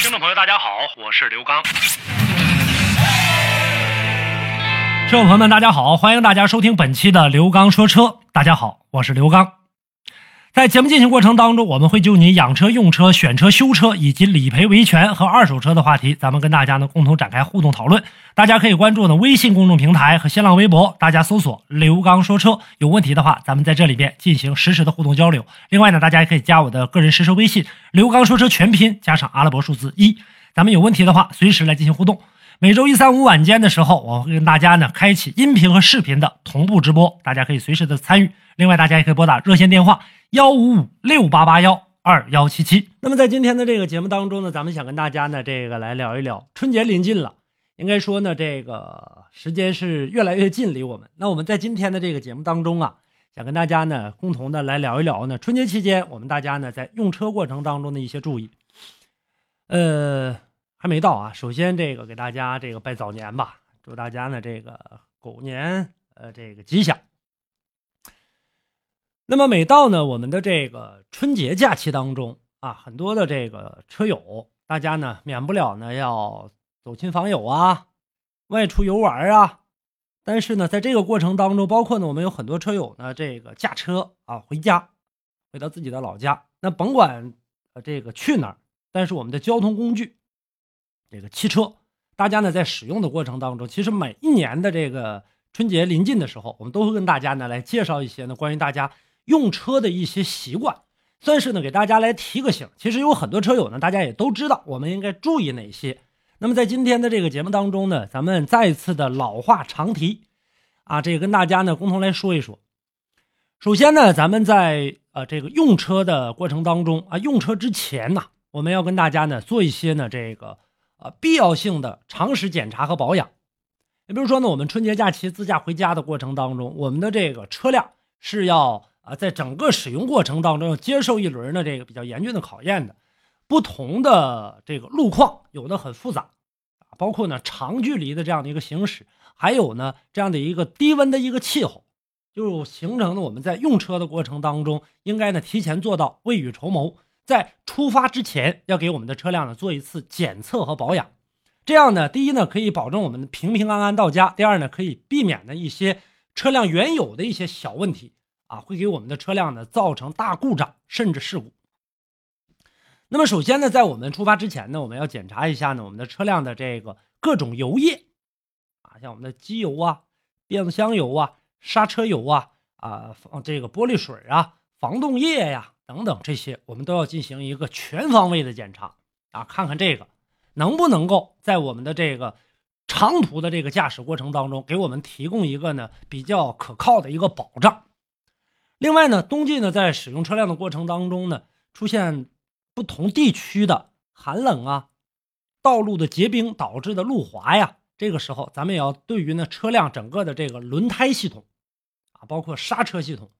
听众朋友，大家好，我是刘刚。听众朋友们，大家好，欢迎大家收听本期的刘刚说车。大家好，我是刘刚。在节目进行过程当中，我们会就你养车、用车、选车、修车以及理赔维权和二手车的话题，咱们跟大家呢共同展开互动讨论。大家可以关注呢微信公众平台和新浪微博，大家搜索“刘刚说车”，有问题的话，咱们在这里边进行实时的互动交流。另外呢，大家也可以加我的个人实时微信“刘刚说车”全拼加上阿拉伯数字一，咱们有问题的话，随时来进行互动。每周一、三、五晚间的时候，我会跟大家呢开启音频和视频的同步直播，大家可以随时的参与。另外，大家也可以拨打热线电话幺五五六八八幺二幺七七。那么，在今天的这个节目当中呢，咱们想跟大家呢这个来聊一聊春节临近了，应该说呢这个时间是越来越近离我们。那我们在今天的这个节目当中啊，想跟大家呢共同的来聊一聊呢春节期间我们大家呢在用车过程当中的一些注意。呃，还没到啊，首先这个给大家这个拜早年吧，祝大家呢这个狗年呃这个吉祥。那么每到呢我们的这个春节假期当中啊，很多的这个车友，大家呢免不了呢要走亲访友啊，外出游玩啊。但是呢，在这个过程当中，包括呢我们有很多车友呢，这个驾车啊回家，回到自己的老家。那甭管呃这个去哪儿，但是我们的交通工具，这个汽车，大家呢在使用的过程当中，其实每一年的这个春节临近的时候，我们都会跟大家呢来介绍一些呢关于大家。用车的一些习惯，算是呢给大家来提个醒。其实有很多车友呢，大家也都知道，我们应该注意哪些。那么在今天的这个节目当中呢，咱们再次的老话常提，啊，这个跟大家呢共同来说一说。首先呢，咱们在呃这个用车的过程当中啊，用车之前呢，我们要跟大家呢做一些呢这个呃必要性的常识检查和保养。你比如说呢，我们春节假期自驾回家的过程当中，我们的这个车辆是要。啊，在整个使用过程当中，要接受一轮的这个比较严峻的考验的，不同的这个路况有的很复杂，啊，包括呢长距离的这样的一个行驶，还有呢这样的一个低温的一个气候，就形成了我们在用车的过程当中，应该呢提前做到未雨绸缪，在出发之前要给我们的车辆呢做一次检测和保养，这样呢，第一呢可以保证我们平平安安到家，第二呢可以避免呢一些车辆原有的一些小问题。啊，会给我们的车辆呢造成大故障甚至事故。那么首先呢，在我们出发之前呢，我们要检查一下呢我们的车辆的这个各种油液啊，像我们的机油啊、变速箱油啊、刹车油啊、啊这个玻璃水啊、防冻液呀等等这些，我们都要进行一个全方位的检查啊，看看这个能不能够在我们的这个长途的这个驾驶过程当中，给我们提供一个呢比较可靠的一个保障。另外呢，冬季呢，在使用车辆的过程当中呢，出现不同地区的寒冷啊，道路的结冰导致的路滑呀，这个时候咱们也要对于呢车辆整个的这个轮胎系统啊，包括刹车系统，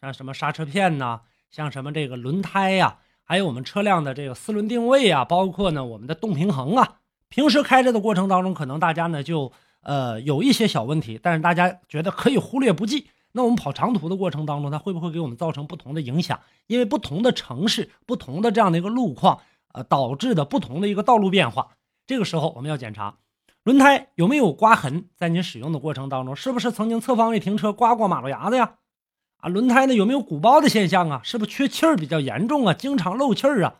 像什么刹车片呐，像什么这个轮胎呀，还有我们车辆的这个四轮定位啊，包括呢我们的动平衡啊，平时开着的过程当中，可能大家呢就呃有一些小问题，但是大家觉得可以忽略不计。那我们跑长途的过程当中，它会不会给我们造成不同的影响？因为不同的城市、不同的这样的一个路况，呃，导致的不同的一个道路变化。这个时候我们要检查轮胎有没有刮痕，在您使用的过程当中，是不是曾经侧方位停车刮过马路牙子呀？啊，轮胎呢有没有鼓包的现象啊？是不是缺气儿比较严重啊？经常漏气儿啊？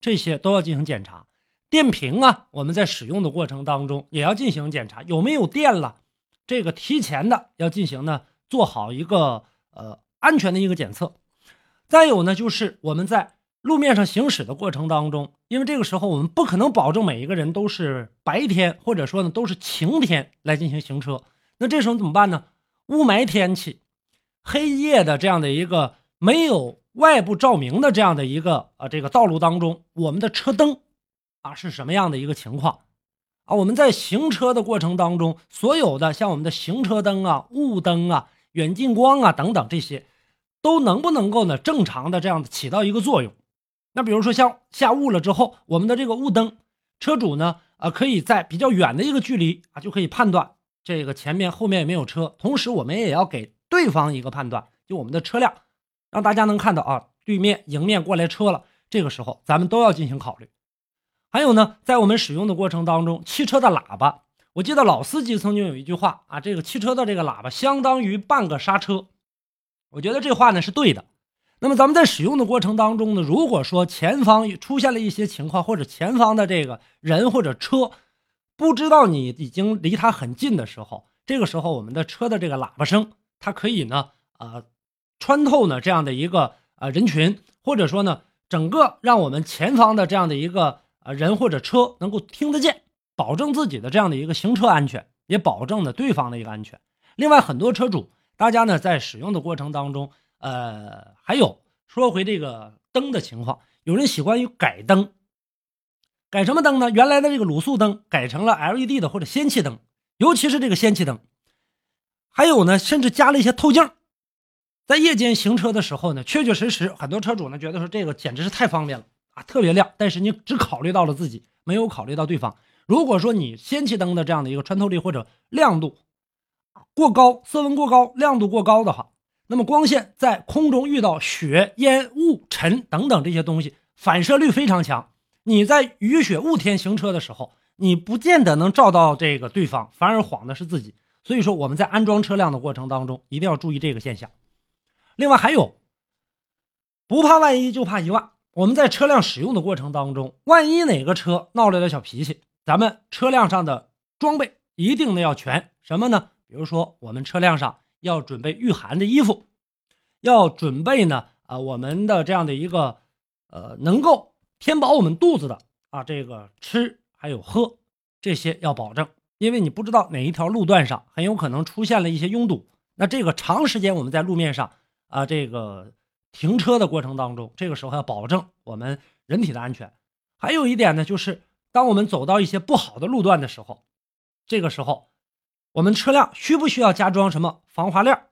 这些都要进行检查。电瓶啊，我们在使用的过程当中也要进行检查，有没有电了？这个提前的要进行呢。做好一个呃安全的一个检测，再有呢，就是我们在路面上行驶的过程当中，因为这个时候我们不可能保证每一个人都是白天或者说呢都是晴天来进行行车，那这时候怎么办呢？雾霾天气、黑夜的这样的一个没有外部照明的这样的一个呃这个道路当中，我们的车灯啊是什么样的一个情况？啊，我们在行车的过程当中，所有的像我们的行车灯啊、雾灯啊、远近光啊等等这些，都能不能够呢正常的这样起到一个作用？那比如说像下雾了之后，我们的这个雾灯，车主呢，呃，可以在比较远的一个距离啊，就可以判断这个前面后面有没有车。同时，我们也要给对方一个判断，就我们的车辆，让大家能看到啊，对面迎面过来车了。这个时候，咱们都要进行考虑。还有呢，在我们使用的过程当中，汽车的喇叭，我记得老司机曾经有一句话啊，这个汽车的这个喇叭相当于半个刹车，我觉得这话呢是对的。那么咱们在使用的过程当中呢，如果说前方出现了一些情况，或者前方的这个人或者车不知道你已经离他很近的时候，这个时候我们的车的这个喇叭声，它可以呢，呃，穿透呢这样的一个呃人群，或者说呢，整个让我们前方的这样的一个。啊，人或者车能够听得见，保证自己的这样的一个行车安全，也保证了对方的一个安全。另外，很多车主，大家呢在使用的过程当中，呃，还有说回这个灯的情况，有人喜欢于改灯，改什么灯呢？原来的这个卤素灯改成了 LED 的或者氙气灯，尤其是这个氙气灯，还有呢，甚至加了一些透镜，在夜间行车的时候呢，确确实实，很多车主呢觉得说这个简直是太方便了。啊，特别亮，但是你只考虑到了自己，没有考虑到对方。如果说你氙气灯的这样的一个穿透力或者亮度过高，色温过高，亮度过高的话，那么光线在空中遇到雪、烟、雾、尘等等这些东西，反射率非常强。你在雨雪雾天行车的时候，你不见得能照到这个对方，反而晃的是自己。所以说，我们在安装车辆的过程当中，一定要注意这个现象。另外还有，不怕万一，就怕一万。我们在车辆使用的过程当中，万一哪个车闹了点小脾气，咱们车辆上的装备一定呢要全。什么呢？比如说，我们车辆上要准备御寒的衣服，要准备呢啊我们的这样的一个呃能够填饱我们肚子的啊这个吃还有喝这些要保证，因为你不知道哪一条路段上很有可能出现了一些拥堵，那这个长时间我们在路面上啊这个。停车的过程当中，这个时候要保证我们人体的安全。还有一点呢，就是当我们走到一些不好的路段的时候，这个时候我们车辆需不需要加装什么防滑链？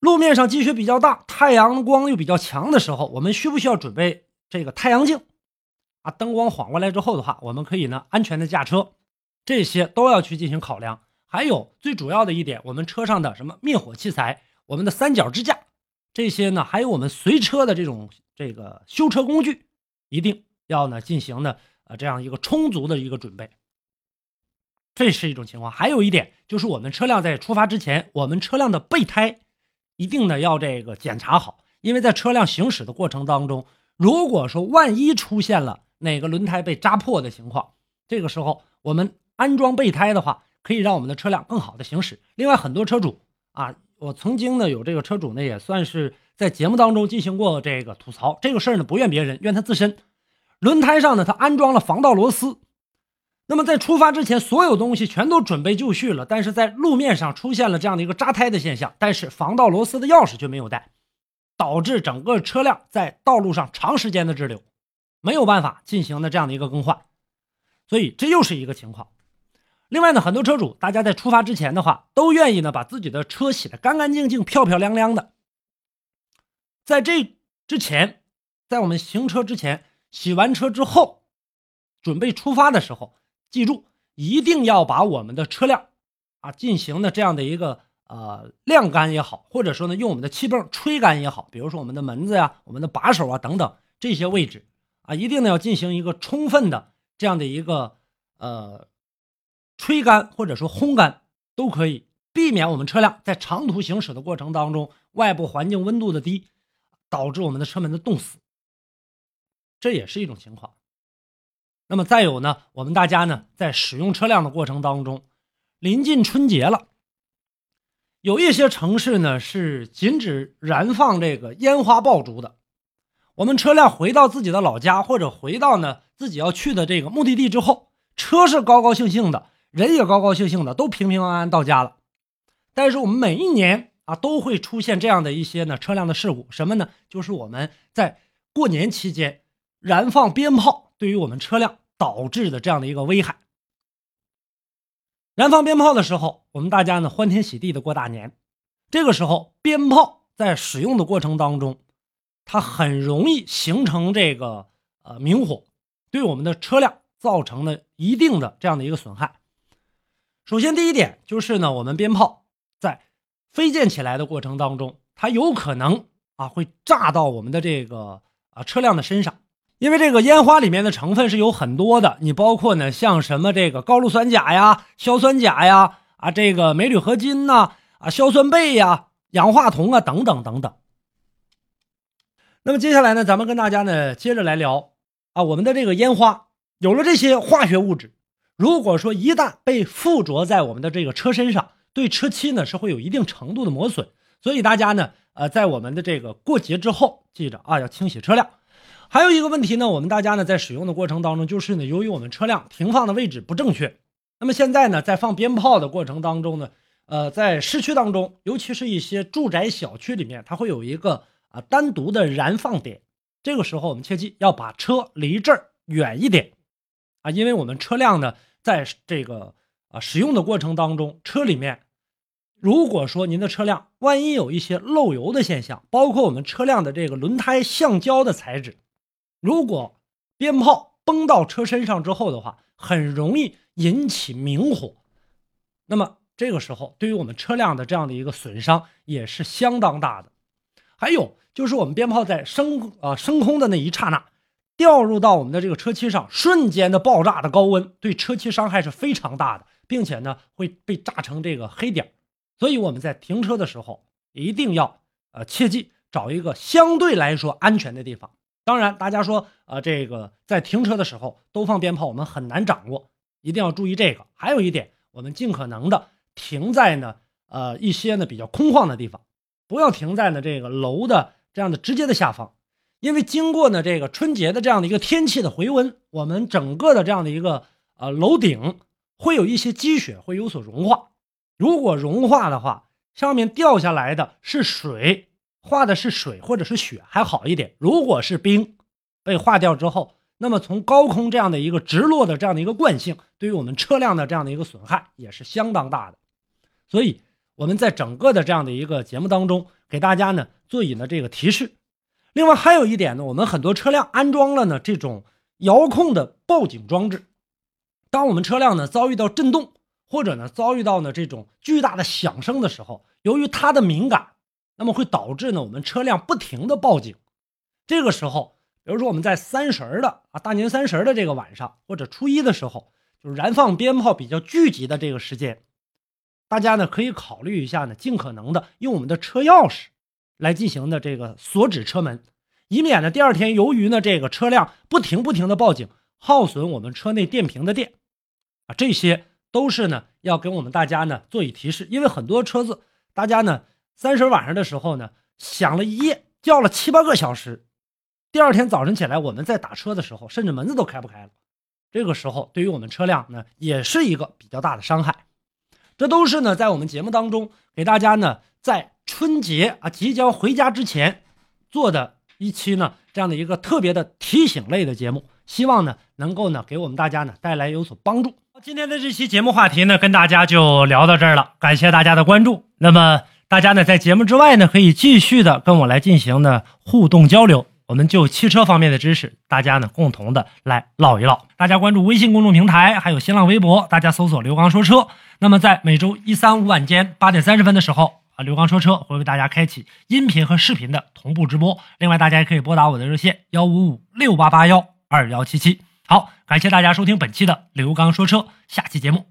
路面上积雪比较大，太阳光又比较强的时候，我们需不需要准备这个太阳镜？啊，灯光晃过来之后的话，我们可以呢安全的驾车，这些都要去进行考量。还有最主要的一点，我们车上的什么灭火器材，我们的三角支架。这些呢，还有我们随车的这种这个修车工具，一定要呢进行呢呃这样一个充足的一个准备。这是一种情况。还有一点就是，我们车辆在出发之前，我们车辆的备胎一定呢要这个检查好，因为在车辆行驶的过程当中，如果说万一出现了哪个轮胎被扎破的情况，这个时候我们安装备胎的话，可以让我们的车辆更好的行驶。另外，很多车主啊。我曾经呢有这个车主呢也算是在节目当中进行过这个吐槽，这个事儿呢不怨别人，怨他自身。轮胎上呢他安装了防盗螺丝，那么在出发之前所有东西全都准备就绪了，但是在路面上出现了这样的一个扎胎的现象，但是防盗螺丝的钥匙却没有带，导致整个车辆在道路上长时间的滞留，没有办法进行的这样的一个更换，所以这又是一个情况。另外呢，很多车主，大家在出发之前的话，都愿意呢把自己的车洗得干干净净、漂漂亮亮的。在这之前，在我们行车之前，洗完车之后，准备出发的时候，记住一定要把我们的车辆啊进行的这样的一个呃晾干也好，或者说呢用我们的气泵吹干也好，比如说我们的门子呀、我们的把手啊等等这些位置啊，一定呢要进行一个充分的这样的一个呃。吹干或者说烘干都可以，避免我们车辆在长途行驶的过程当中，外部环境温度的低，导致我们的车门的冻死，这也是一种情况。那么再有呢，我们大家呢在使用车辆的过程当中，临近春节了，有一些城市呢是禁止燃放这个烟花爆竹的。我们车辆回到自己的老家或者回到呢自己要去的这个目的地之后，车是高高兴兴的。人也高高兴兴的，都平平安安到家了。但是我们每一年啊，都会出现这样的一些呢车辆的事故，什么呢？就是我们在过年期间燃放鞭炮，对于我们车辆导致的这样的一个危害。燃放鞭炮的时候，我们大家呢欢天喜地的过大年。这个时候，鞭炮在使用的过程当中，它很容易形成这个呃明火，对我们的车辆造成了一定的这样的一个损害。首先，第一点就是呢，我们鞭炮在飞溅起来的过程当中，它有可能啊会炸到我们的这个啊车辆的身上。因为这个烟花里面的成分是有很多的，你包括呢，像什么这个高氯酸钾呀、硝酸钾呀、啊这个镁铝合金呐、啊硝酸钡呀、氧化铜啊等等等等。那么接下来呢，咱们跟大家呢接着来聊啊，我们的这个烟花有了这些化学物质，如果说一旦被附着在我们的这个车身上，对车漆呢是会有一定程度的磨损。所以大家呢，呃，在我们的这个过节之后，记着啊，要清洗车辆。还有一个问题呢，我们大家呢在使用的过程当中，就是呢，由于我们车辆停放的位置不正确，那么现在呢，在放鞭炮的过程当中呢，呃，在市区当中，尤其是一些住宅小区里面，它会有一个啊单独的燃放点。这个时候，我们切记要把车离这儿远一点啊，因为我们车辆呢，在这个啊使用的过程当中，车里面如果说您的车辆万一有一些漏油的现象，包括我们车辆的这个轮胎橡胶的材质。如果鞭炮崩到车身上之后的话，很容易引起明火，那么这个时候对于我们车辆的这样的一个损伤也是相当大的。还有就是我们鞭炮在升啊升空的那一刹那，掉入到我们的这个车漆上，瞬间的爆炸的高温，对车漆伤害是非常大的，并且呢会被炸成这个黑点。所以我们在停车的时候一定要呃切记找一个相对来说安全的地方。当然，大家说，呃，这个在停车的时候都放鞭炮，我们很难掌握，一定要注意这个。还有一点，我们尽可能的停在呢，呃，一些呢比较空旷的地方，不要停在呢这个楼的这样的直接的下方，因为经过呢这个春节的这样的一个天气的回温，我们整个的这样的一个呃楼顶会有一些积雪会有所融化，如果融化的话，上面掉下来的是水。化的是水或者是雪还好一点，如果是冰被化掉之后，那么从高空这样的一个直落的这样的一个惯性，对于我们车辆的这样的一个损害也是相当大的。所以我们在整个的这样的一个节目当中，给大家呢做以了这个提示。另外还有一点呢，我们很多车辆安装了呢这种遥控的报警装置，当我们车辆呢遭遇到震动或者呢遭遇到呢这种巨大的响声的时候，由于它的敏感。那么会导致呢，我们车辆不停的报警。这个时候，比如说我们在三十的啊，大年三十的这个晚上，或者初一的时候，就是燃放鞭炮比较聚集的这个时间，大家呢可以考虑一下呢，尽可能的用我们的车钥匙来进行的这个锁止车门，以免呢第二天由于呢这个车辆不停不停的报警，耗损我们车内电瓶的电啊，这些都是呢要给我们大家呢做以提示，因为很多车子大家呢。三十晚上的时候呢，响了一夜，叫了七八个小时。第二天早晨起来，我们在打车的时候，甚至门子都开不开了。这个时候，对于我们车辆呢，也是一个比较大的伤害。这都是呢，在我们节目当中给大家呢，在春节啊即将回家之前做的一期呢，这样的一个特别的提醒类的节目，希望呢，能够呢，给我们大家呢带来有所帮助。今天的这期节目话题呢，跟大家就聊到这儿了，感谢大家的关注。那么。大家呢，在节目之外呢，可以继续的跟我来进行呢互动交流。我们就汽车方面的知识，大家呢共同的来唠一唠。大家关注微信公众平台，还有新浪微博，大家搜索“刘刚说车”。那么在每周一、三、五晚间八点三十分的时候啊，刘刚说车会为大家开启音频和视频的同步直播。另外，大家也可以拨打我的热线幺五五六八八幺二幺七七。好，感谢大家收听本期的刘刚说车，下期节目